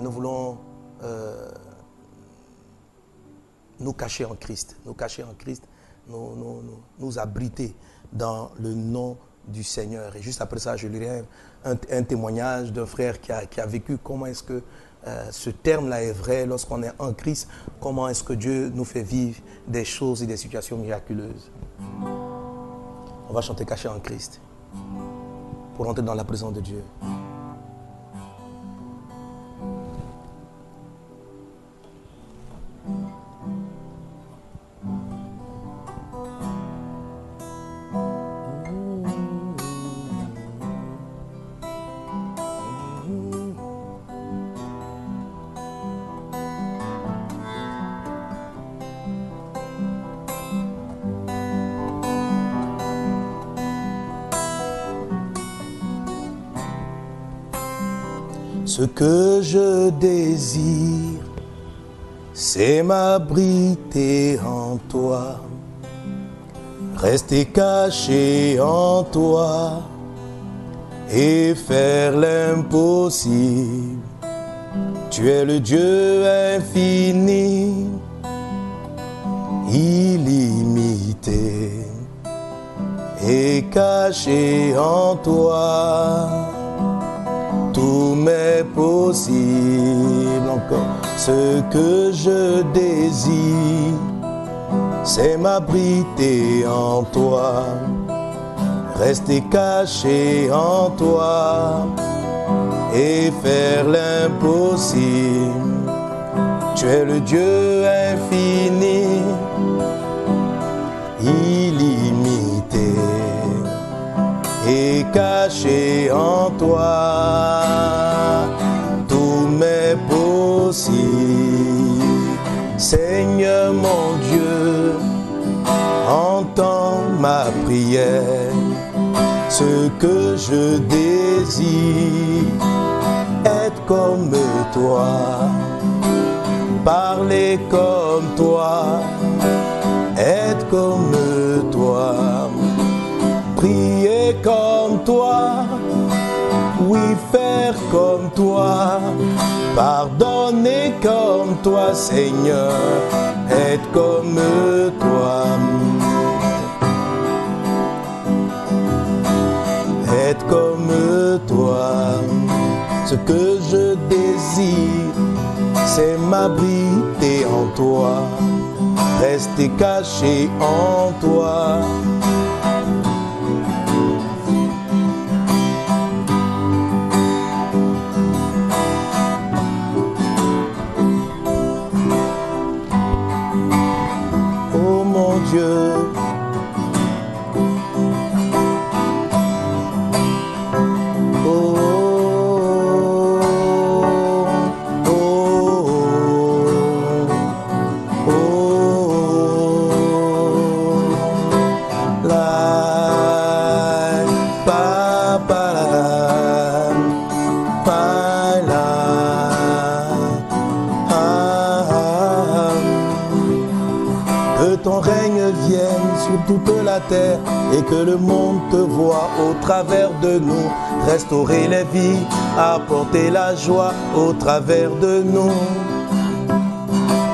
Nous voulons euh, nous cacher en Christ, nous cacher en Christ, nous, nous, nous, nous abriter dans le nom du Seigneur. Et juste après ça, je lirai un, un- témoignage d'un frère qui a, qui a vécu comment est-ce que euh, ce terme-là est vrai lorsqu'on est en Christ, comment est-ce que Dieu nous fait vivre des choses et des situations miraculeuses? On va chanter caché en Christ pour entrer dans la présence de Dieu. Que je désire, c'est m'abriter en toi, rester caché en toi et faire l'impossible. Tu es le Dieu infini, illimité et caché en toi m'est possible encore. Ce que je désire, c'est m'abriter en toi, rester caché en toi et faire l'impossible. Tu es le Dieu infini, illimité et caché en toi. Ce que je désire, être comme toi, parler comme toi, être comme toi. Prier comme toi, oui faire comme toi, pardonner comme toi Seigneur, être comme toi. Ce que je désire, c'est m'abriter en toi, rester caché en toi. Que le monde te voit au travers de nous. Restaurer les vies, apporter la joie au travers de nous.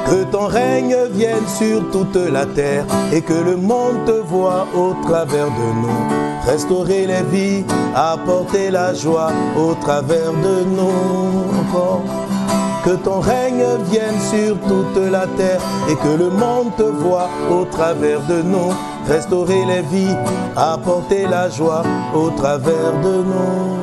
Que ton règne vienne sur toute la terre et que le monde te voit au travers de nous. Restaurer les vies, apporter la joie au travers de nous. Que ton règne vienne sur toute la terre et que le monde te voit au travers de nous. Restaurer les vies, apporter la joie au travers de nous.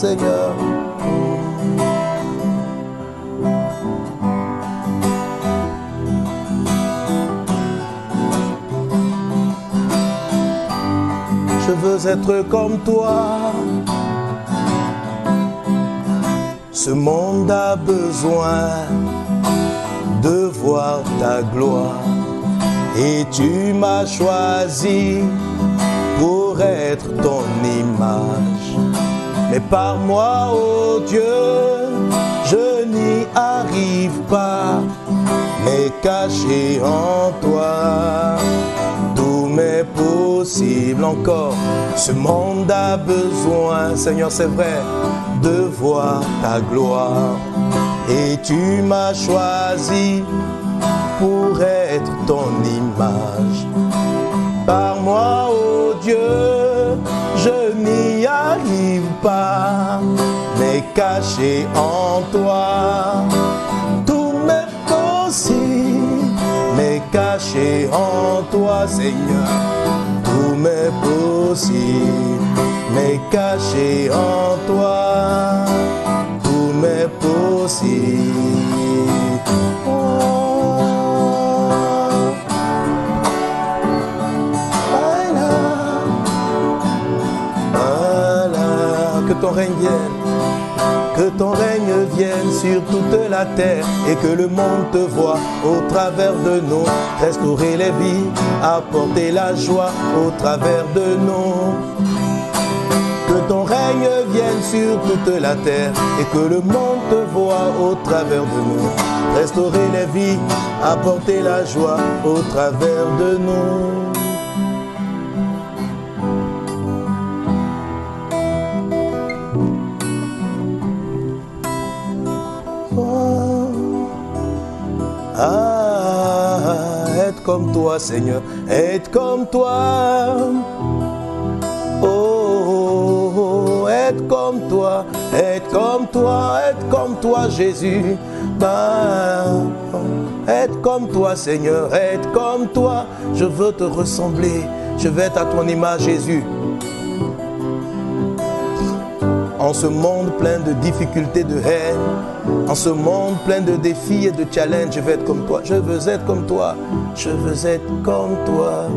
Seigneur. je veux être comme toi. Ce monde a besoin de voir ta gloire. Et tu m'as choisi pour être ton image. Par moi, oh Dieu, je n'y arrive pas, mais caché en toi, tout m'est possible encore. Ce monde a besoin, Seigneur, c'est vrai, de voir ta gloire. Et tu m'as choisi pour être ton image. Par moi, oh Dieu, pas, mais caché en toi, tout m'est possible, mais caché en toi, Seigneur, tout m'est possible, mais caché en toi, tout m'est possible. Que ton règne vienne sur toute la terre et que le monde te voit au travers de nous, restaurer les vies, apporter la joie au travers de nous. Que ton règne vienne sur toute la terre et que le monde te voit au travers de nous, restaurer les vies, apporter la joie au travers de nous. Toi, Seigneur, être comme toi. Oh, oh, être comme toi, être comme toi, être comme toi, Jésus. Bah, être comme toi, Seigneur, être comme toi. Je veux te ressembler. Je veux être à ton image, Jésus. En ce monde plein de difficultés, de haine, en ce monde plein de défis et de challenges, je veux être comme toi. Je veux être comme toi. Je veux être comme toi.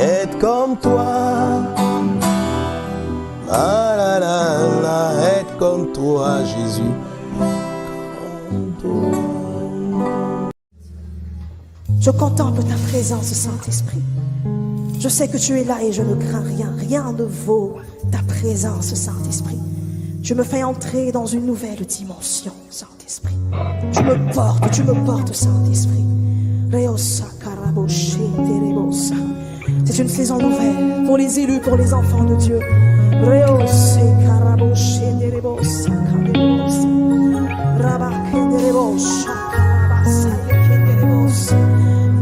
Être comme toi. Ah être comme toi, Jésus. Je contemple ta présence, Saint-Esprit. Je sais que tu es là et je ne crains rien. Rien ne vaut présence, Saint-Esprit. Je me fais entrer dans une nouvelle dimension, Saint-Esprit. Tu me portes, tu me portes, Saint-Esprit. C'est une saison nouvelle pour les élus, pour les enfants de Dieu.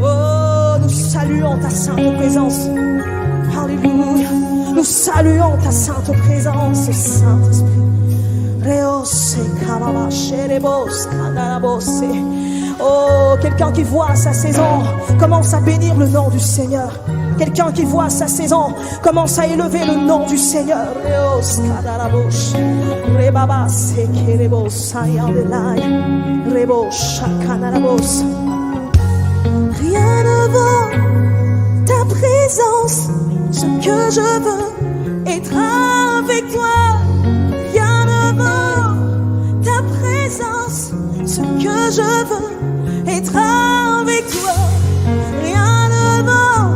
Oh, nous saluons ta sainte présence. Alléluia. Nous saluons ta sainte présence, Saint-Esprit. Oh, quelqu'un qui voit sa saison commence à bénir le nom du Seigneur. Quelqu'un qui voit sa saison commence à élever le nom du Seigneur. Rien ne vaut ce que je veux être avec toi. Rien ne vaut ta présence, ce que je veux être avec toi. Rien ne vaut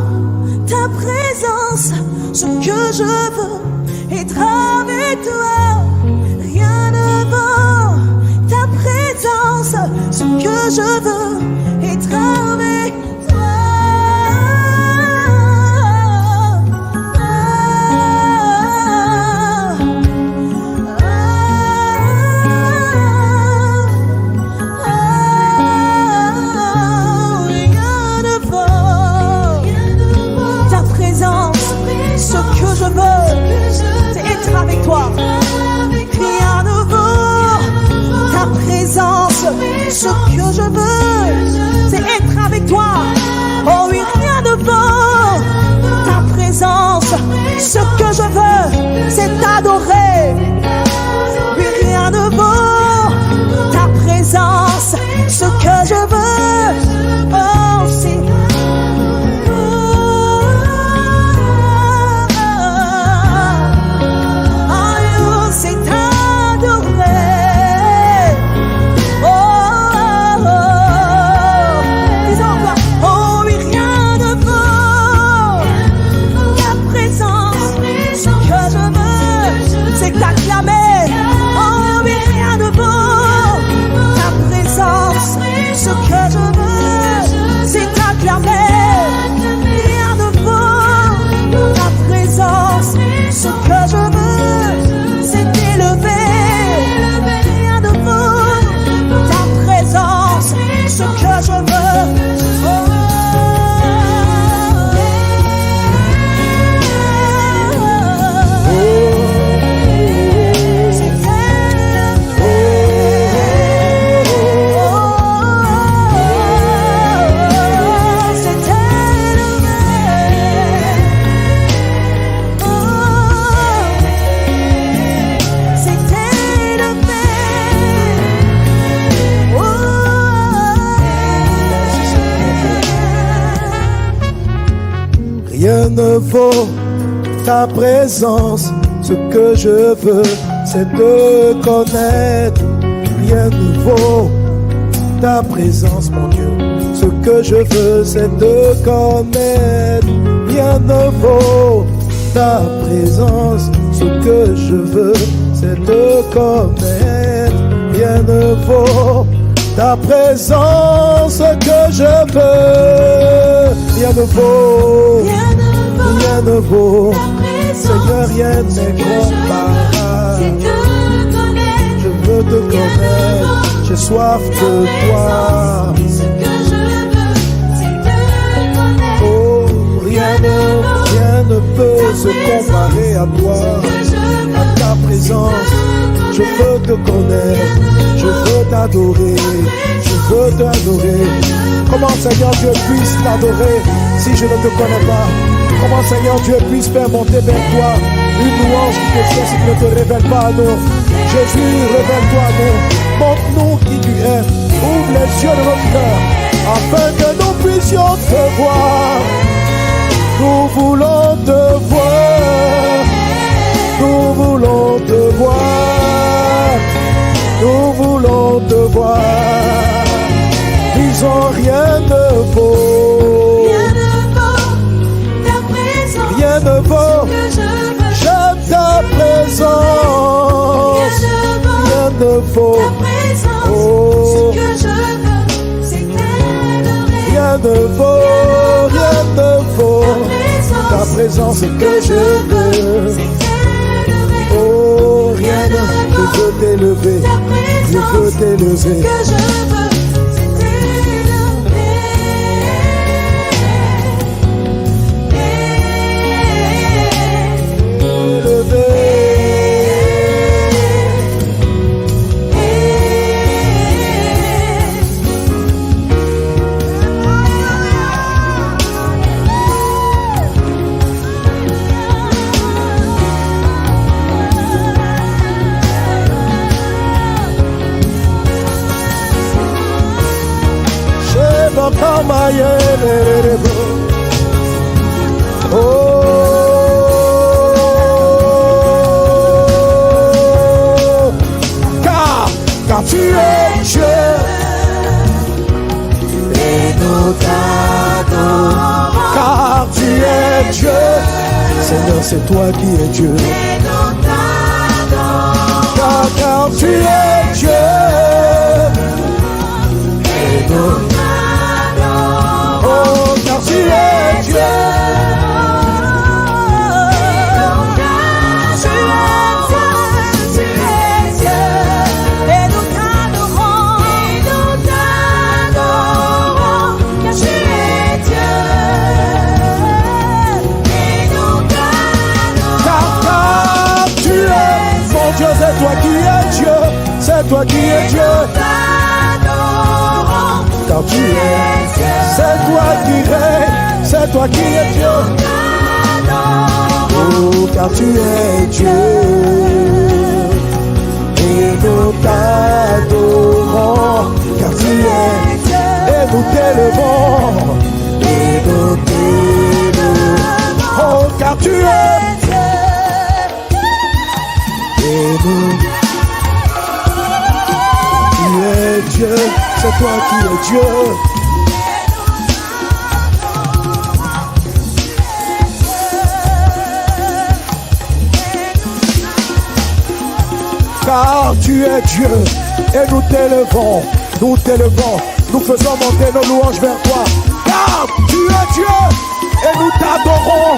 ta présence, ce que je veux être avec toi. Rien ne vaut ta présence, ce que je veux ne vaut ta présence. Ce que je veux, c'est te connaître. Rien ne vaut ta présence, mon Dieu. Ce que je veux, c'est te connaître. Rien ne vaut ta présence. Ce que je veux, c'est te connaître. Rien ne vaut ta présence que je veux. Rien ne vaut, rien ne vaut. Seigneur, rien n'est comparable. Je veux te connaître, j'ai soif de toi. Oh, rien ne, rien ne peut se comparer à toi, à ta présence. Je veux te connaître, je veux t'adorer, je veux t'adorer. Comment Seigneur Dieu puisse t'adorer? Si je ne te connais pas Comment Seigneur Dieu puisse faire monter vers toi une louange qui te ne te révèles pas à nous Jésus, révèle-toi à nous. Montre-nous qui tu es. Ouvre les yeux de notre cœur afin que nous puissions te voir. Nous voulons te voir. Nous voulons te voir. Nous voulons te voir. Disons rien ne vaut. Présence. Rien ne vaut. Oh. Rien ne vaut. Rien ne vaut. Ta présence est que je veux. Oh, rien ne je veux t'élever. Je veux t'élever. Sheba nous t'adorons, car tu es, et nous t'élevons, et nous t'élevons. Oh, car tu es, et nous tu es Dieu, c'est toi qui es Dieu. Car tu es Dieu et nous t'élevons, nous t'élevons, nous faisons monter nos louanges vers toi. Car tu es Dieu et nous t'adorons.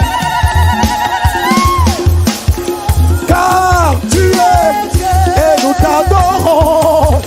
Car tu es et nous t'adorons.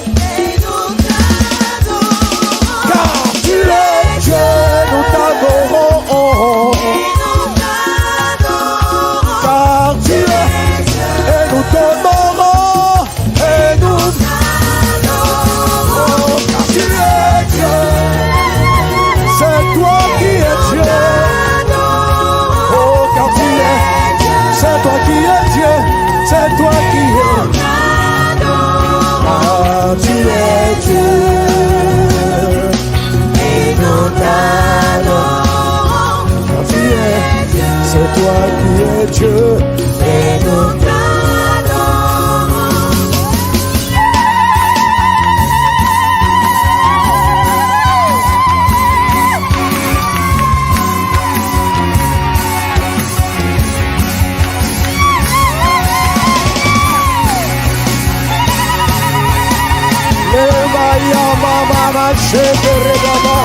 Ma shekere baba.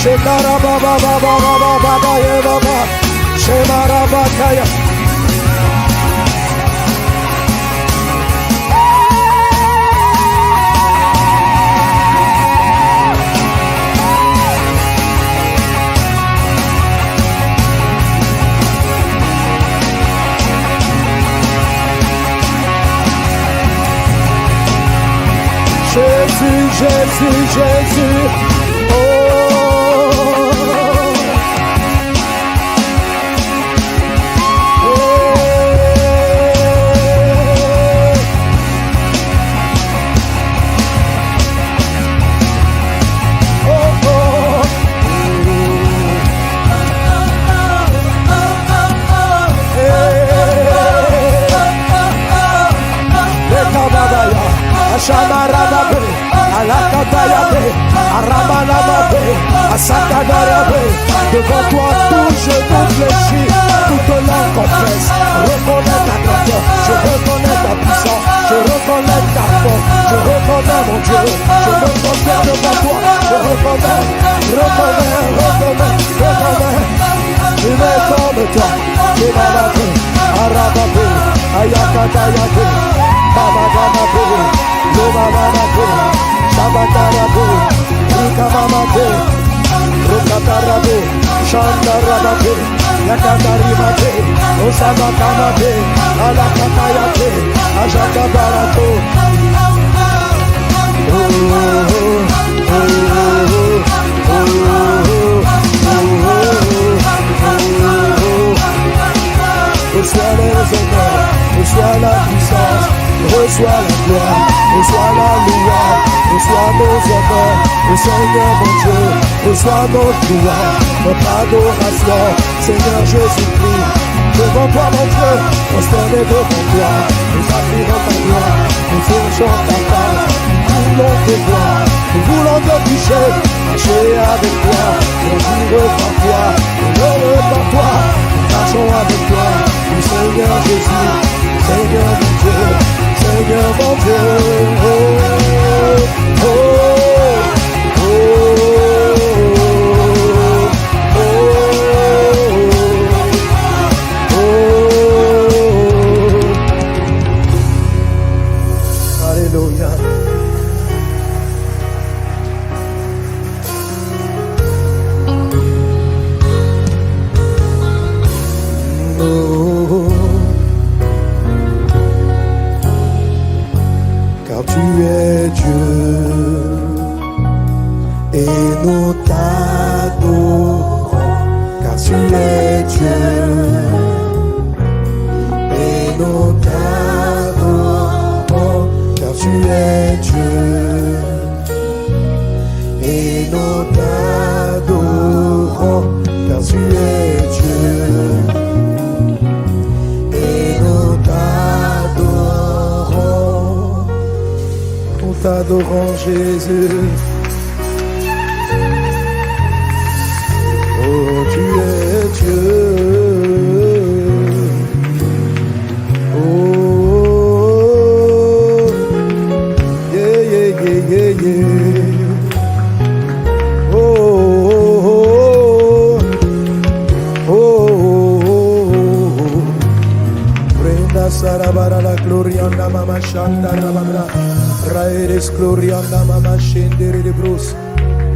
Shekara baba baba baba baba ye baba. Shemara bakaya. Jésus, Jésus, Jésus. Ashamarababe, Alakatayabe, Aramanamabe, Asakadarabe. Devant toi, tout genou fléchit, toute langue confesse. Reconnais ta grandeur, je reconnais ta puissance, je reconnais ta force, je reconnais mon Dieu, je me confère devant toi, je reconnais, reconnais, reconnais, reconnais. Tu m'es comme toi, tu m'as battu, Arababe, Ayakatayabe, Babagamabe, Lomamamabe, Shabakarabe, Rukamamabe, Rukatarabe, Shandarababe, Yakataribabe, Osamakamabe, Alakatayabe, Ajakabarato. Oh, oh, oh, oh, oh, oh, Reçois les honneurs, reçois la puissance, reçois la gloire, reçois la louange, reçois nos honneurs, le Seigneur mon Dieu, reçois notre louange, notre adoration, Seigneur Jésus-Christ. Devant toi mon Dieu, prosterné devant toi, nous admirons ta gloire, nous cherchons ta face, nous voulons te voir, nous voulons te toucher, marcher avec toi, vivre par toi, heureux par toi, nous marchons avec toi, le Seigneur Jésus, Seigneur mon Dieu, Seigneur mon Dieu. Oh, oh, oh,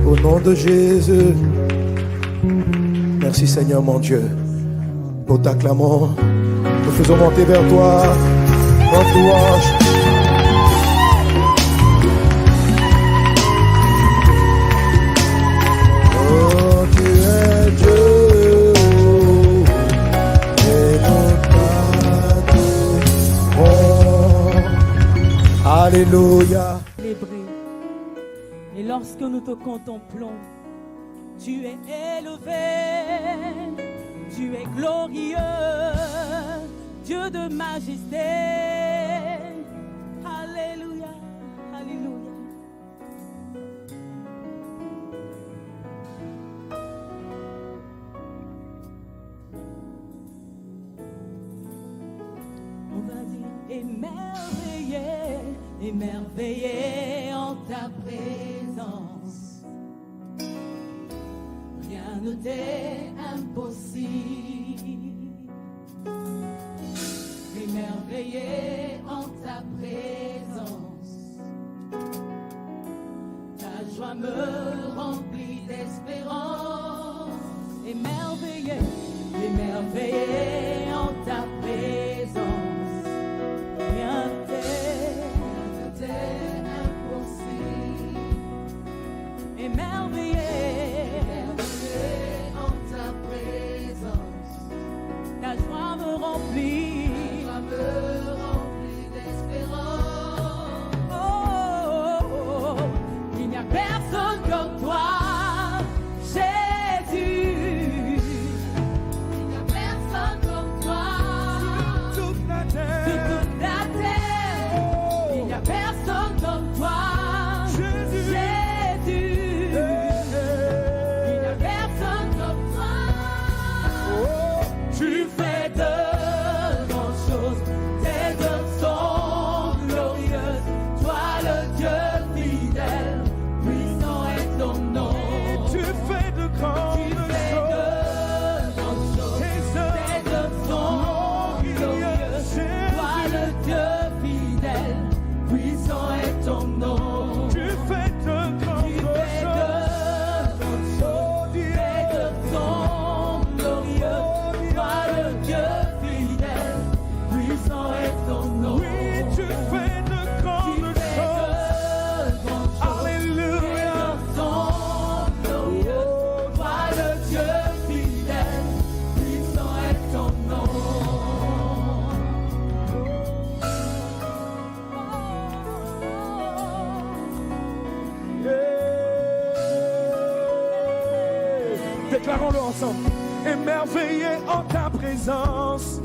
Au nom de Jésus. Merci Seigneur mon Dieu. Nous t'acclamons. Nous faisons monter vers toi. Notre louange Alléluia. Et lorsque nous te contemplons, tu es élevé, tu es glorieux, Dieu de majesté. émerveillé en ta présence. Rien ne t'est impossible. Émerveillé en ta présence. Ta joie me remplit d'espérance. Émerveillé, émerveillé en ta présence. Rien É merveilleux en ta présence. Ta joie me remplit.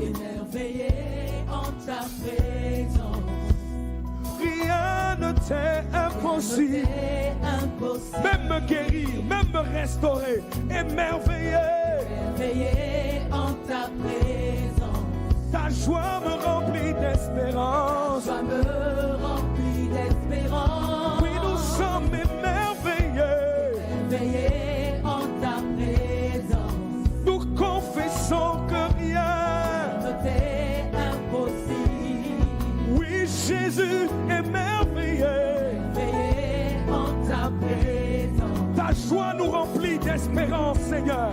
émerveillé en ta présence. Rien ne t'est impossible. impossible. Même me guérir, même me restaurer, émerveillé. Émerveillé en ta présence. Ta joie me remplit d'espérance. espérance, Seigneur.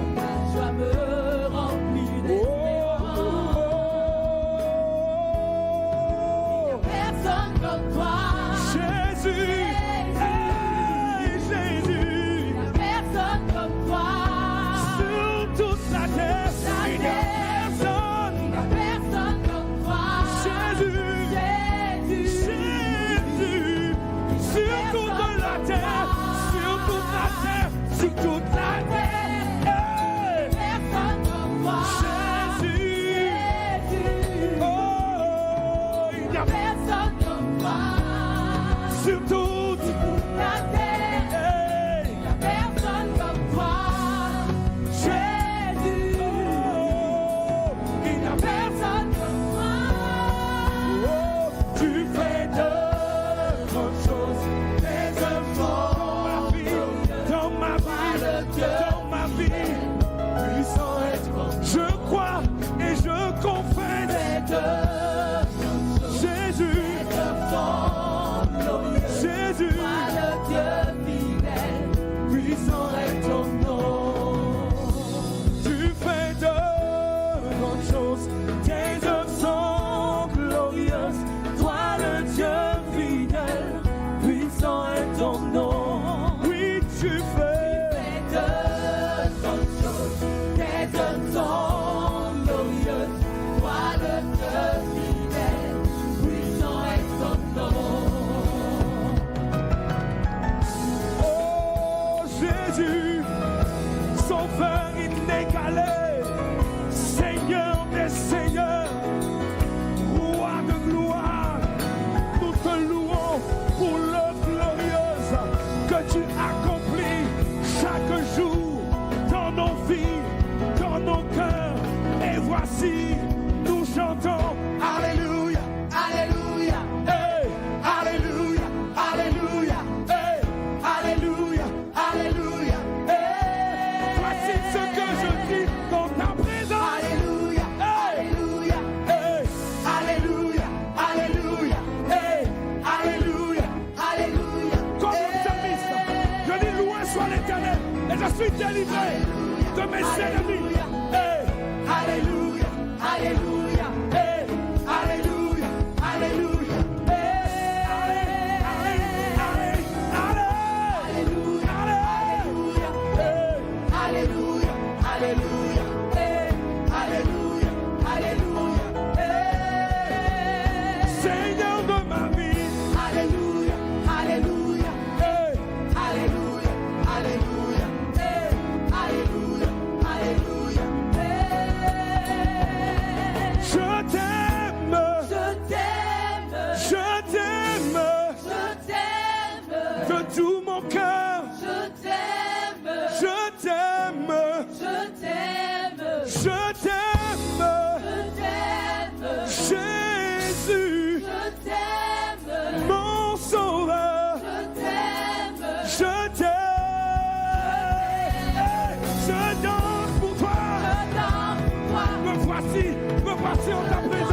patience à présent.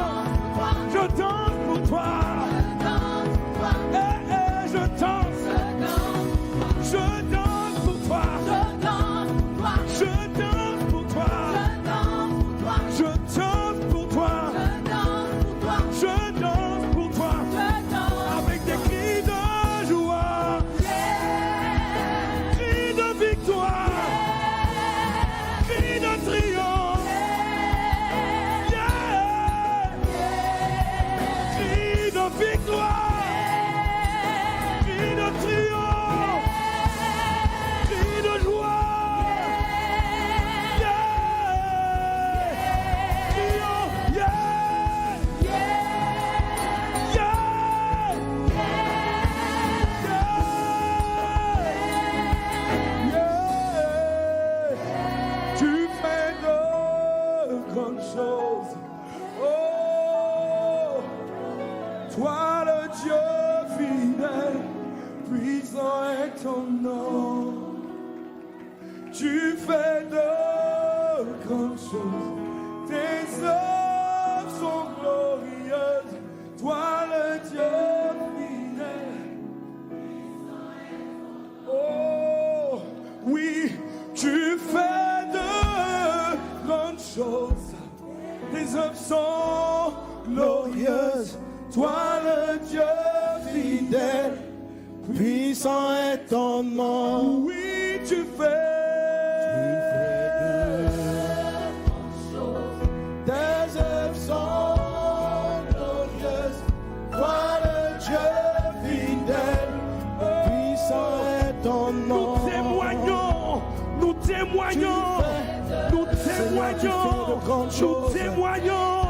grande Nous chose. Nous témoignons.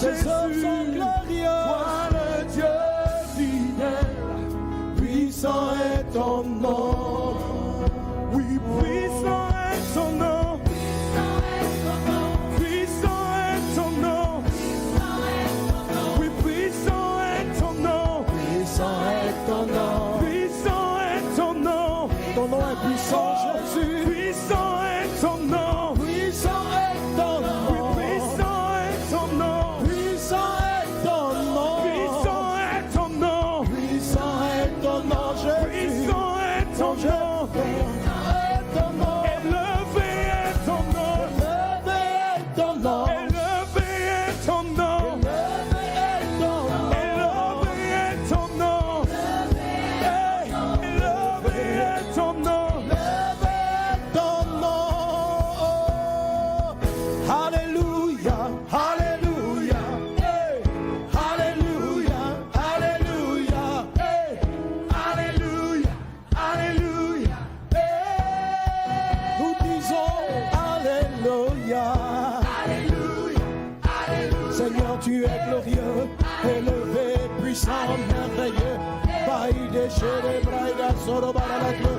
Jésus. Shede Braida Soro Barala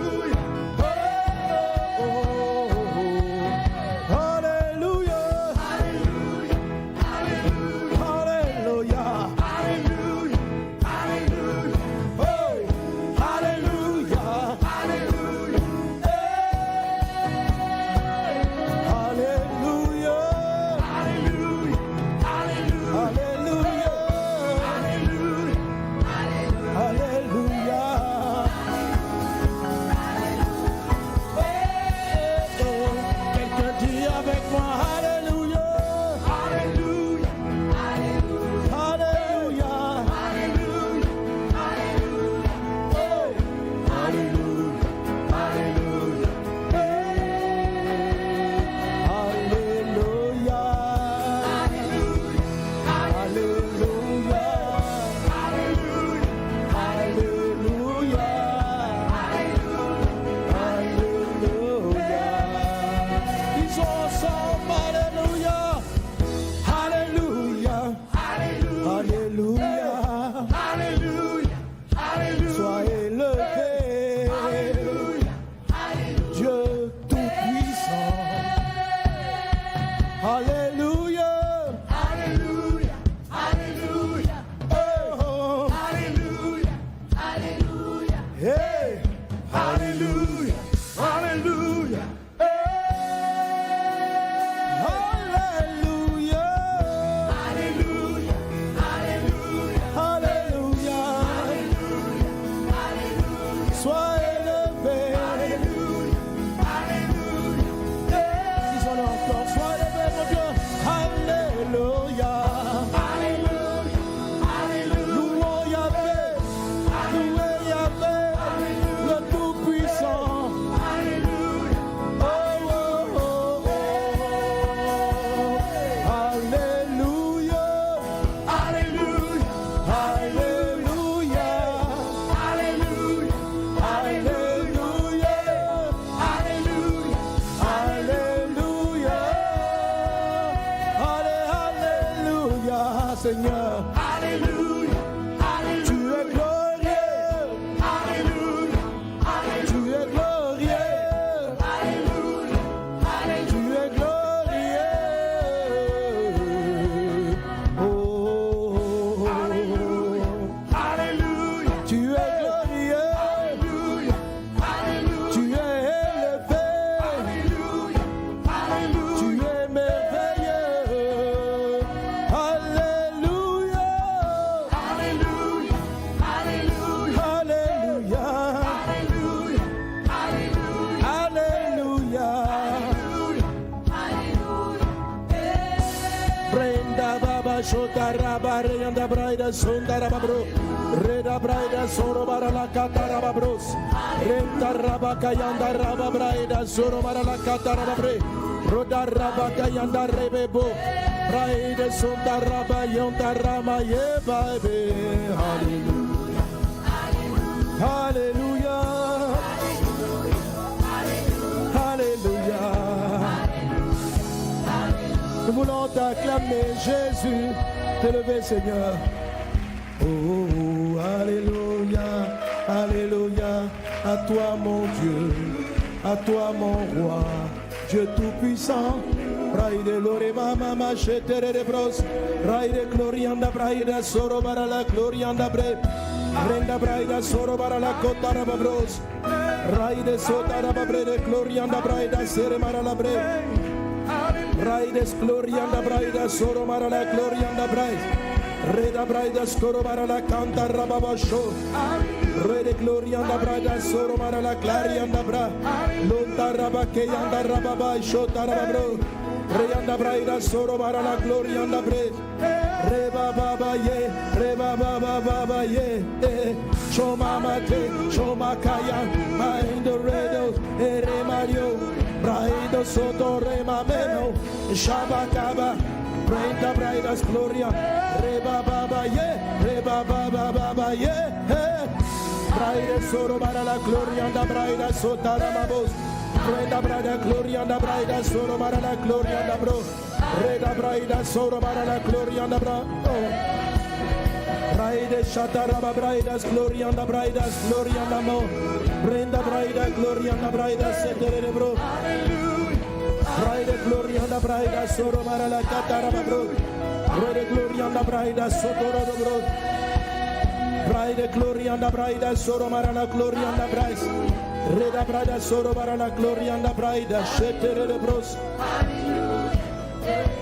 braida sonda raba bro. Reda braida soro bara la kata raba bros. Renta raba kayanda raba braida soro bara la kata raba bre. Roda raba kayanda rebebo. Braida sonda raba yonda rama ye baby. Hallelujah. Hallelujah. Alléluia. Nous voulons t'acclamer, Jésus, t'élever, Seigneur. Toi, mon Dieu, à toi, mon roi, Dieu tout-puissant. Braide lorema mama shetere de bros, braide glorianda braide soro bara la glorianda bre, renda braide soro bara la kota raba bros, braide sota raba bre de glorianda braide sere mara la bre. Braides glorianda braida soro mara la glorianda braid. Reda braida scoro mara la canta rababa show. Re de gloria anda braga soro mara la claria anda bra. Lonta raba ke anda raba ba shota raba bro. Re anda braga soro mara la gloria anda bre. Re ba ba ba ye, re ba ba ba ba ba ye. Choma mate, choma kaya, ma indo redo, re mario. Braido soto re mameno, shaba kaba, Brenda braidas gloria. Re ba ba ba ye, re ba ba ba ba ba ye. Eh. Braide soro para la gloria anda braida sota ramabos, brenda braida gloria anda braida soro para la gloria anda bro, reda braida soro para la gloria anda bra. Oh. Braide shataraba braidas gloria anda braidas gloria anda mo Brenda braida gloria anda braidas setere bro Braide gloria anda braidas soro mara la cataraba bro Braide gloria anda braidas sotoro do bro Braide gloria anda braidas soro mara la gloria anda brais Reda braida soro mara la gloria anda braidas setere de bros. Hallelujah.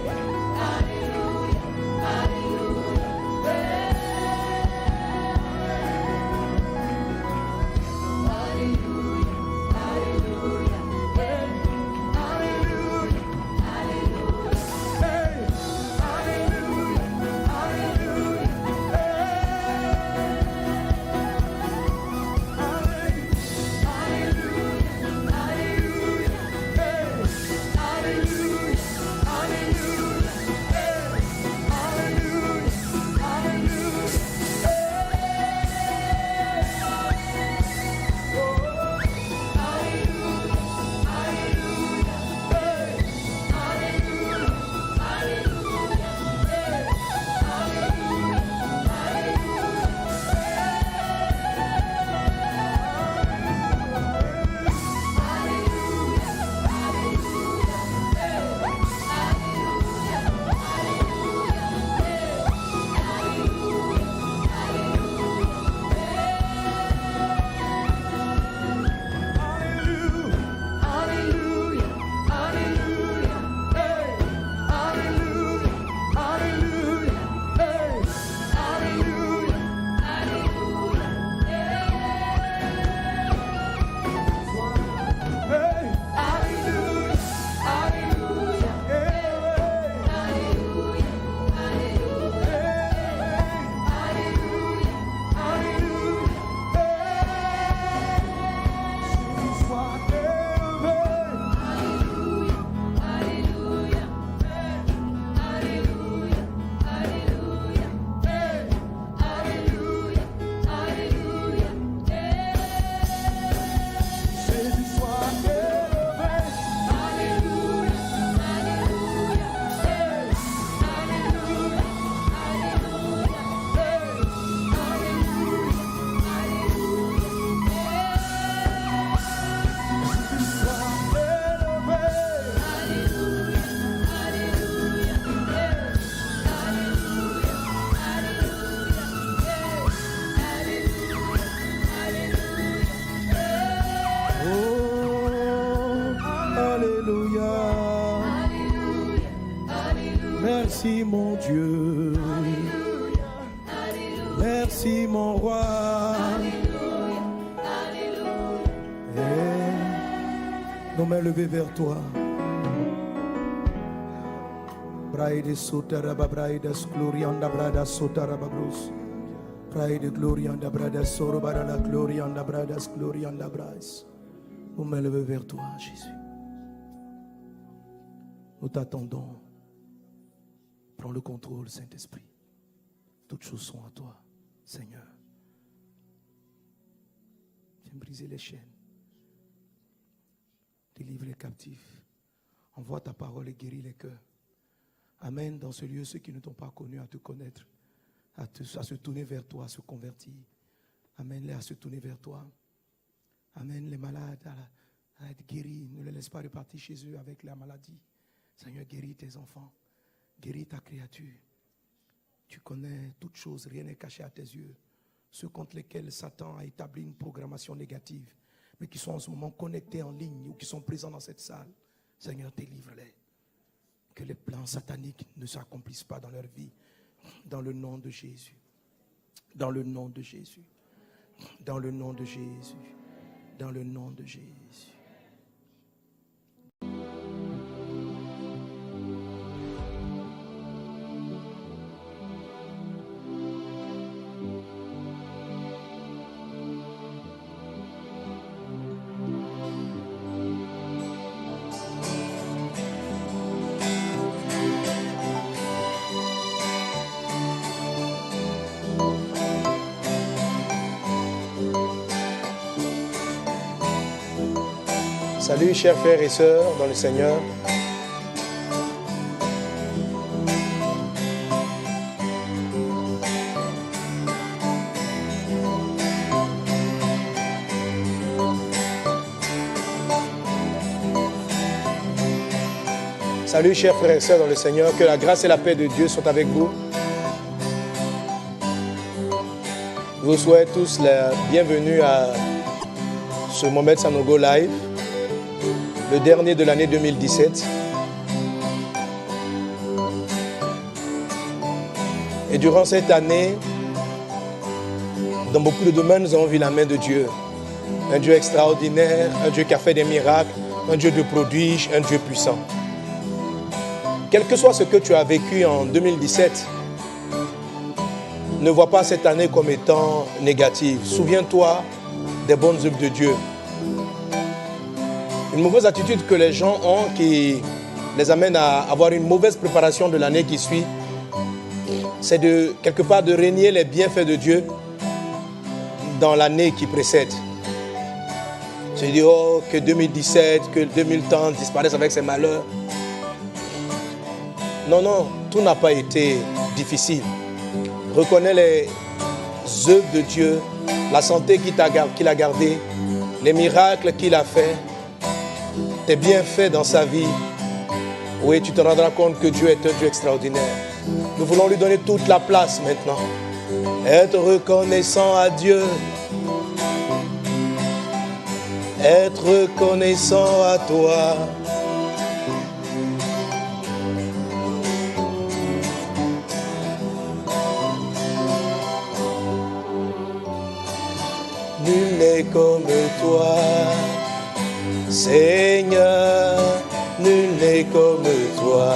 Levées vers toi. Braide sotaraba braidas glorianda brada sotarababrus. Braide glorianda brada sorobara la glorianda bradas glorianda bras. Nos mains levées vers toi, Jésus. Nous t'attendons. Prends le contrôle, Saint-Esprit. Toutes choses sont à toi, Seigneur. Viens briser les chaînes. Délivre les captifs. Envoie ta parole et guéris les cœurs. Amène dans ce lieu ceux qui ne t'ont pas connu à te connaître, à, te- se tourner vers toi, à se convertir. Amène-les à se tourner vers toi. Amène les malades à, à être guéris. Ne les laisse pas repartir chez eux avec la maladie. Seigneur, guéris tes enfants. Guéris ta créature. Tu connais toutes choses, rien n'est caché à tes yeux. Ceux contre lesquels Satan a établi une programmation négative, mais qui sont en ce moment connectés en ligne ou qui sont présents dans cette salle. Seigneur, délivre-les. Que les plans sataniques ne s'accomplissent pas dans leur vie. Dans le nom de Jésus. Dans le nom de Jésus. Dans le nom de Jésus. Dans le nom de Jésus. Salut chers frères et sœurs dans le Seigneur. Salut chers frères et sœurs dans le Seigneur, que la grâce et la paix de Dieu soient avec vous. Je vous souhaite tous la bienvenue à ce Mohamed Sanogo Live, le dernier de l'année 2017. Et durant cette année, dans beaucoup de domaines, nous avons vu la main de Dieu. Un Dieu extraordinaire, un Dieu qui a fait des miracles, un Dieu de prodiges, un Dieu puissant. Quel que soit ce que tu as vécu en 2017, ne vois pas cette année comme étant négative. Souviens-toi des bonnes œuvres de Dieu. Une mauvaise attitude que les gens ont qui les amène à avoir une mauvaise préparation de l'année qui suit, c'est de quelque part de régner les bienfaits de Dieu dans l'année qui précède. Se dire oh, que 2017, que 2030 disparaisse avec ses malheurs. Non, non, tout n'a pas été difficile. Reconnais les œuvres de Dieu, la santé qu'il a gardée, les miracles qu'il a fait, tes bienfaits dans sa vie. Oui, tu te rendras compte que Dieu est un Dieu extraordinaire. Nous voulons lui donner toute la place maintenant. Être reconnaissant à Dieu. Être reconnaissant à toi. Nul n'est comme toi, Seigneur, nul n'est comme toi.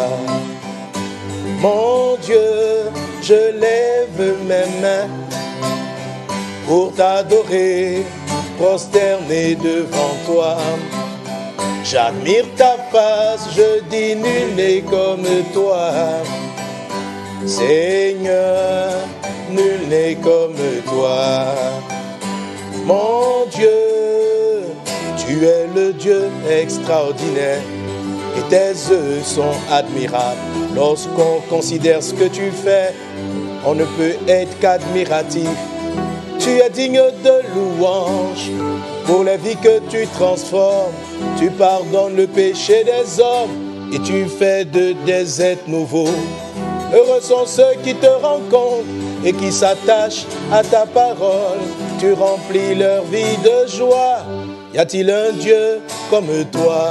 Mon Dieu, je lève mes mains pour t'adorer, prosterné devant toi. J'admire ta face, je dis nul n'est comme toi. Seigneur, nul n'est comme toi. Mon Dieu, tu es le Dieu extraordinaire et tes œuvres sont admirables. Lorsqu'on considère ce que tu fais, on ne peut être qu'admiratif. Tu es digne de louange pour les vies que tu transformes. Tu pardonnes le péché des hommes et tu fais de des êtres nouveaux. Heureux sont ceux qui te rencontrent et qui s'attachent à ta parole. Tu remplis leur vie de joie. Y a-t-il un Dieu comme toi?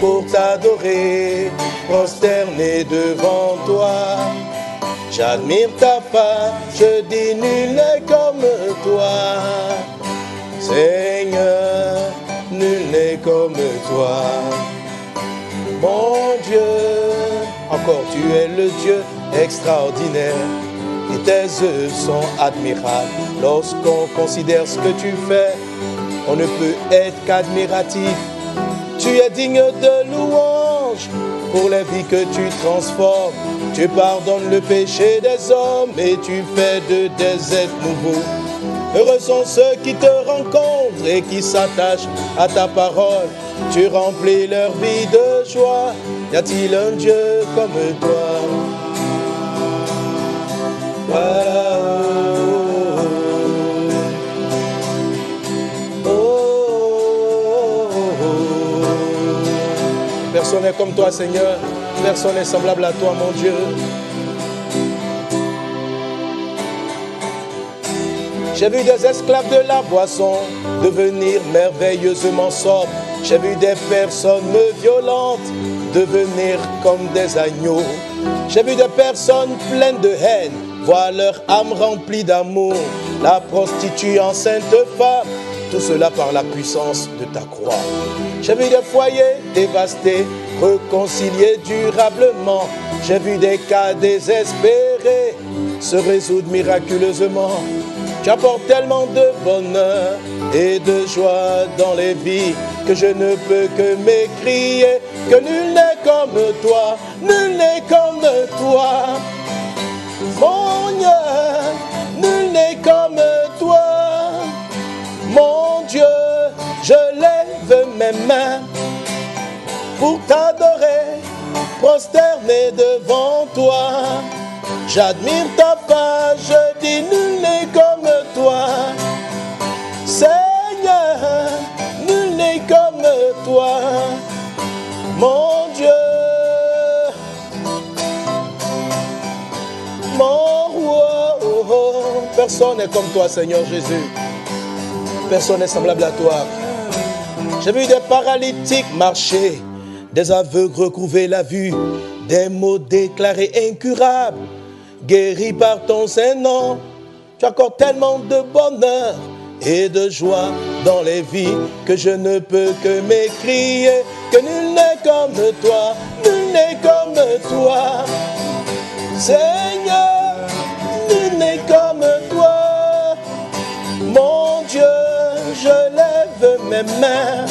Pour t'adorer, prosterné devant toi. J'admire ta part, je dis nul n'est comme toi. Seigneur, nul n'est comme toi. Mon Dieu, encore tu es le Dieu extraordinaire. Et tes œuvres sont admirables. Lorsqu'on considère ce que tu fais, on ne peut être qu'admiratif. Tu es digne de louange pour la vie que tu transformes. Tu pardonnes le péché des hommes et tu fais de des êtres nouveaux. Heureux sont ceux qui te rencontrent et qui s'attachent à ta parole. Tu remplis leur vie de joie. Y a-t-il un Dieu comme toi? Voilà. Comme toi, Seigneur. Personne n'est semblable à toi, mon Dieu. J'ai vu des esclaves de la boisson devenir merveilleusement sobres. J'ai vu des personnes violentes devenir comme des agneaux. J'ai vu des personnes pleines de haine voir leur âme remplie d'amour. La prostituée enceinte femme, tout cela par la puissance de ta croix. J'ai vu des foyers dévastés, réconciliés durablement. J'ai vu des cas désespérés se résoudre miraculeusement. Tu apportes tellement de bonheur et de joie dans les vies que je ne peux que m'écrier que nul n'est comme toi, nul n'est comme toi. Mon Dieu, nul n'est comme toi. Mon Dieu, je lève mes mains pour t'adorer, prosterné devant toi. J'admire ta page, je dis nul n'est comme toi. Seigneur, nul n'est comme toi. Mon Dieu, mon roi, oh, oh. personne n'est comme toi, Seigneur Jésus. Personne n'est semblable à toi. J'ai vu des paralytiques marcher, des aveugles recouvrer la vue, des mots déclarés incurables, guéris par ton Saint-Nom. Tu accordes tellement de bonheur et de joie dans les vies que je ne peux que m'écrier que nul n'est comme toi, nul n'est comme toi. Seigneur, nul n'est comme toi. Mon Dieu, je lève mes mains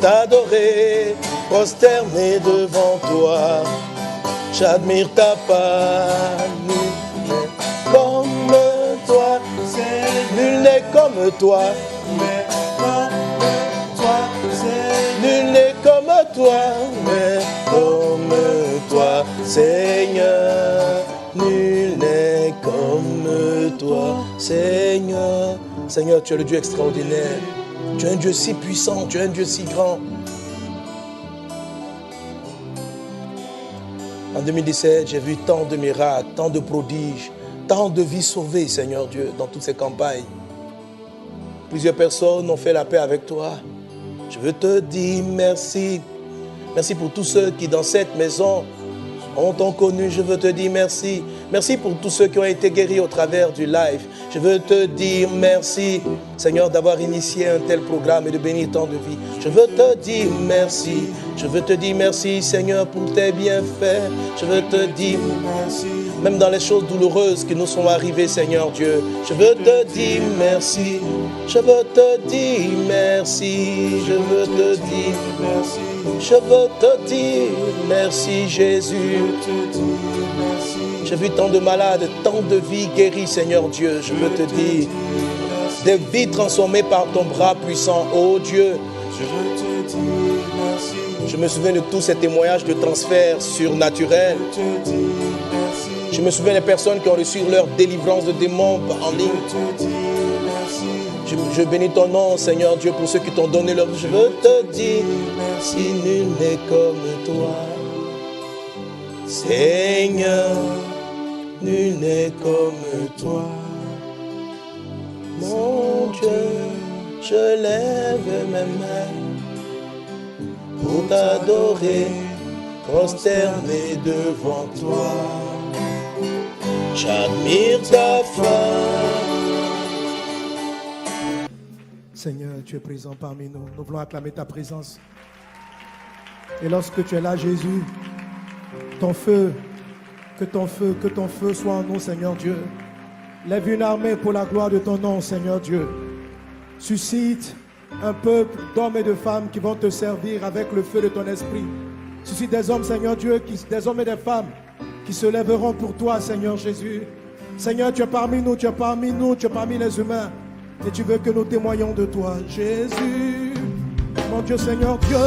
t'adorer, prosterné devant toi. J'admire ta part, nul n'est comme toi. Nul n'est comme toi. Nul n'est comme toi, mais comme toi, Seigneur. Nul n'est comme toi, Seigneur. Seigneur, tu es le Dieu extraordinaire. Tu es un Dieu si puissant, tu es un Dieu si grand. En 2017, j'ai vu tant de miracles, tant de prodiges, tant de vies sauvées, Seigneur Dieu, dans toutes ces campagnes. Plusieurs personnes ont fait la paix avec toi. Je veux te dire merci. Merci pour tous ceux qui, dans cette maison, ont connu. Je veux te dire merci. Merci pour tous ceux qui ont été guéris au travers du live. Je veux te dire merci, Seigneur, d'avoir initié un tel programme et de bénir tant de vie. Je veux te dire merci. Je veux te dire merci, Seigneur, pour tes bienfaits. Je veux te dire merci. Même dans les choses douloureuses qui nous sont arrivées, Seigneur Dieu. Je veux te dire merci. Je veux te dire merci. Je veux te dire merci. Je veux te dire merci, Jésus. J'ai vu tant de malades, tant de vies guéries, Seigneur Dieu. Je veux te dire des vies transformées par ton bras puissant, oh Dieu. Je me souviens de tous ces témoignages de transfert surnaturel. Je me souviens des personnes qui ont reçu leur délivrance de démons en ligne. Je, je bénis ton nom, Seigneur Dieu, pour ceux qui t'ont donné leur vie. Je veux te dire, si nul n'est comme toi, Seigneur, nul n'est comme toi. Mon Dieu, je lève mes mains pour t'adorer, prosterné devant toi. J'admire ta foi. Seigneur, tu es présent parmi nous. Nous voulons acclamer ta présence. Et lorsque tu es là, Jésus, ton feu, que ton feu, que ton feu soit en nous, Seigneur Dieu. Lève une armée pour la gloire de ton nom, Seigneur Dieu. Suscite un peuple d'hommes et de femmes qui vont te servir avec le feu de ton esprit. Suscite des hommes, Seigneur Dieu, des hommes et des femmes qui se lèveront pour toi, Seigneur Jésus. Seigneur, tu es parmi nous, tu es parmi nous, tu es parmi les humains. Et tu veux que nous témoignons de toi, Jésus. Mon Dieu, Seigneur Dieu,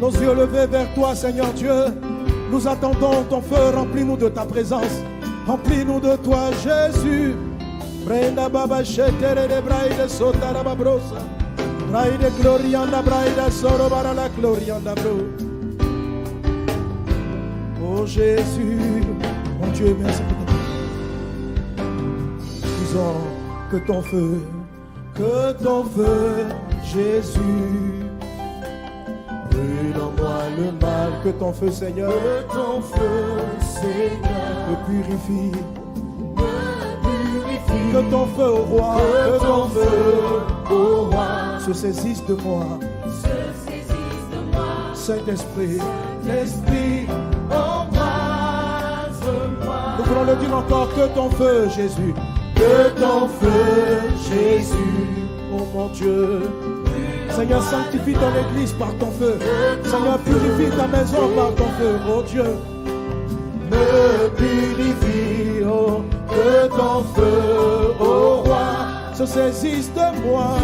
nos yeux levés vers toi, Seigneur Dieu. Nous attendons ton feu, remplis-nous de ta présence. Remplis-nous de toi, Jésus. Brenda baba shetere de braide sotara babrosa. Braide glorianda braide soro la glorianda bro. Oh Jésus, mon Dieu, merci pour ta Disons que ton feu, que ton feu, Jésus, brûle en moi le mal, que ton feu, Seigneur, que ton feu, Seigneur, me purifie, que ton feu au roi, que ton feu au roi, se saisisse de moi, Saint-Esprit, l'Esprit, embrase-moi. Nous voulons le dire encore, que ton feu, Jésus, que ton feu, Jésus, oh mon Dieu. Seigneur, sanctifie ton église par ton feu. Seigneur, purifie ta maison par ton feu, oh Dieu. Me purifie, oh, que ton feu, oh roi, se saisisse de moi.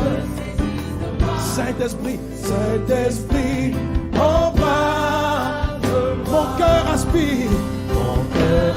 Saint-Esprit, Saint-Esprit, embrase mon cœur aspire, mon cœur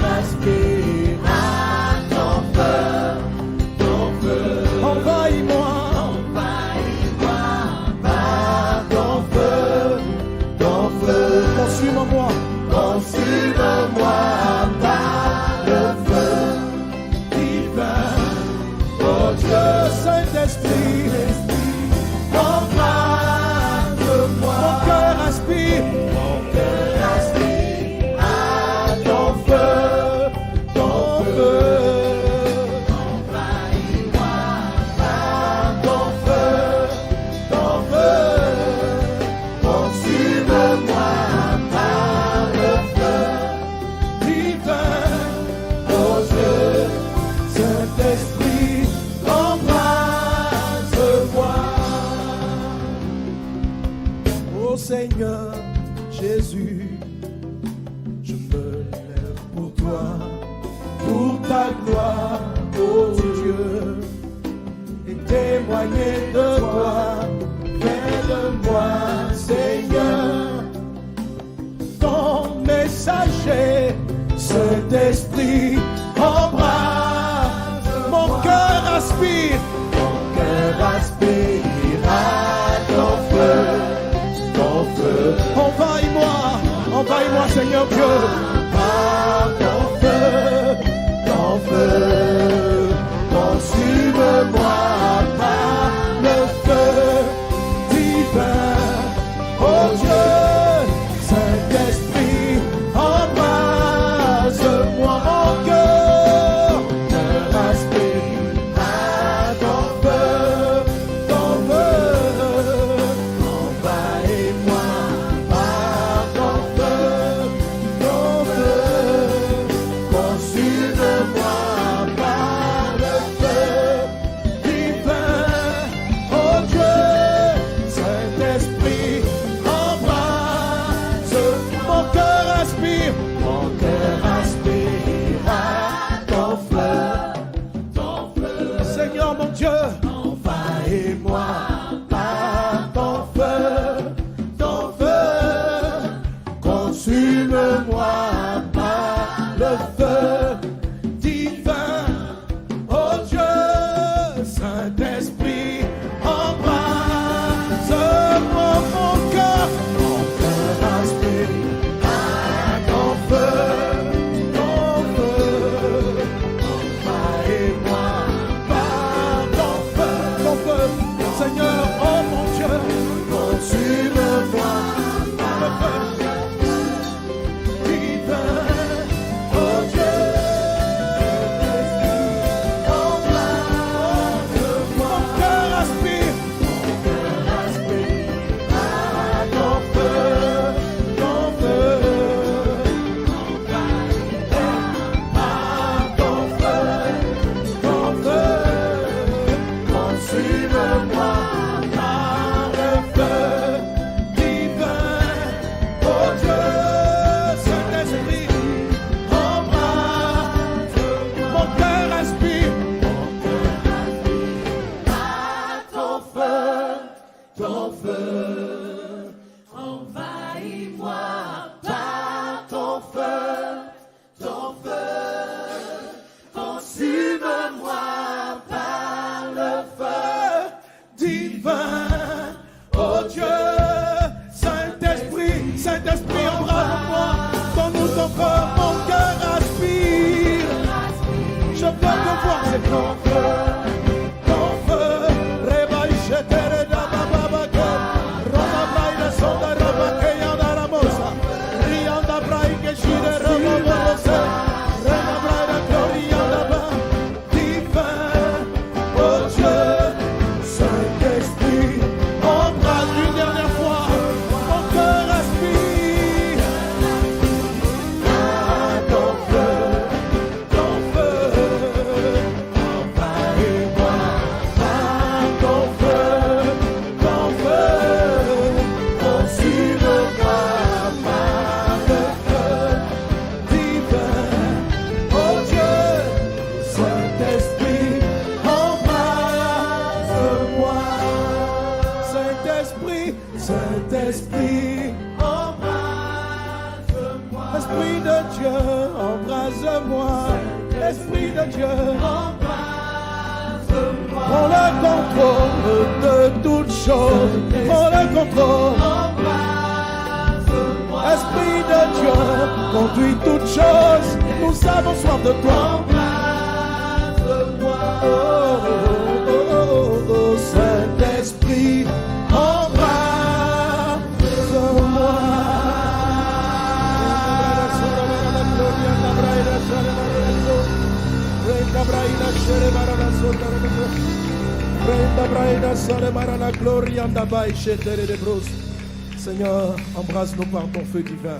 Seigneur, embrasse-nous par ton feu divin.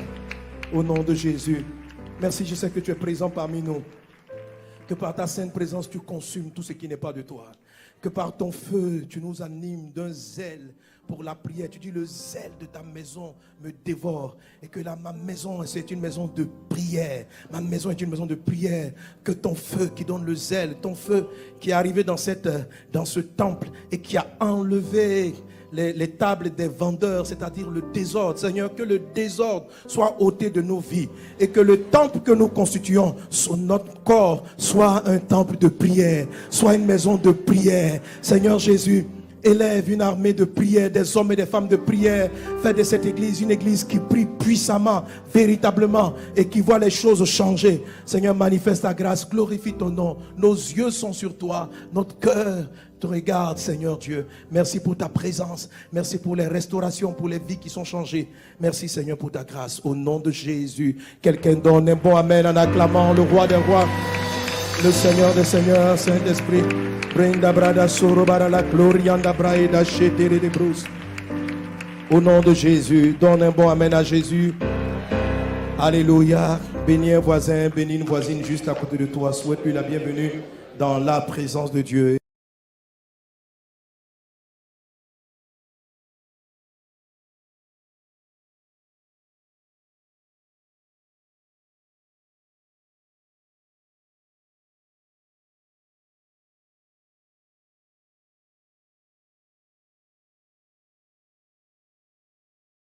Au nom de Jésus. Merci, je sais que tu es présent parmi nous. Que par ta sainte présence, tu consumes tout ce qui n'est pas de toi. Que par ton feu, tu nous animes d'un zèle pour la prière. Tu dis, le zèle de ta maison me dévore. Et que là, ma maison, c'est une maison de prière. Ma maison est une maison de prière. Que ton feu qui donne le zèle, ton feu qui est arrivé dans, cette, dans ce temple et qui a enlevé les, tables des vendeurs, c'est-à-dire le désordre. Seigneur, que le désordre soit ôté de nos vies et que le temple que nous constituons sur notre corps soit un temple de prière, soit une maison de prière. Seigneur Jésus, élève une armée de prière, des hommes et des femmes de prière. Fais de cette église une église qui prie puissamment, véritablement, et qui voit les choses changer. Seigneur, manifeste ta grâce, glorifie ton nom. Nos yeux sont sur toi, notre cœur te regarde, Seigneur Dieu. Merci pour ta présence. Merci pour les restaurations, pour les vies qui sont changées. Merci, Seigneur, pour ta grâce. Au nom de Jésus, quelqu'un donne un bon Amen en acclamant le roi des rois, le Seigneur des seigneurs, Saint-Esprit. Au nom de Jésus, donne un bon Amen à Jésus. Alléluia. Bénis un voisin, bénis une voisine juste à côté de toi. Souhaite-lui la bienvenue dans la présence de Dieu.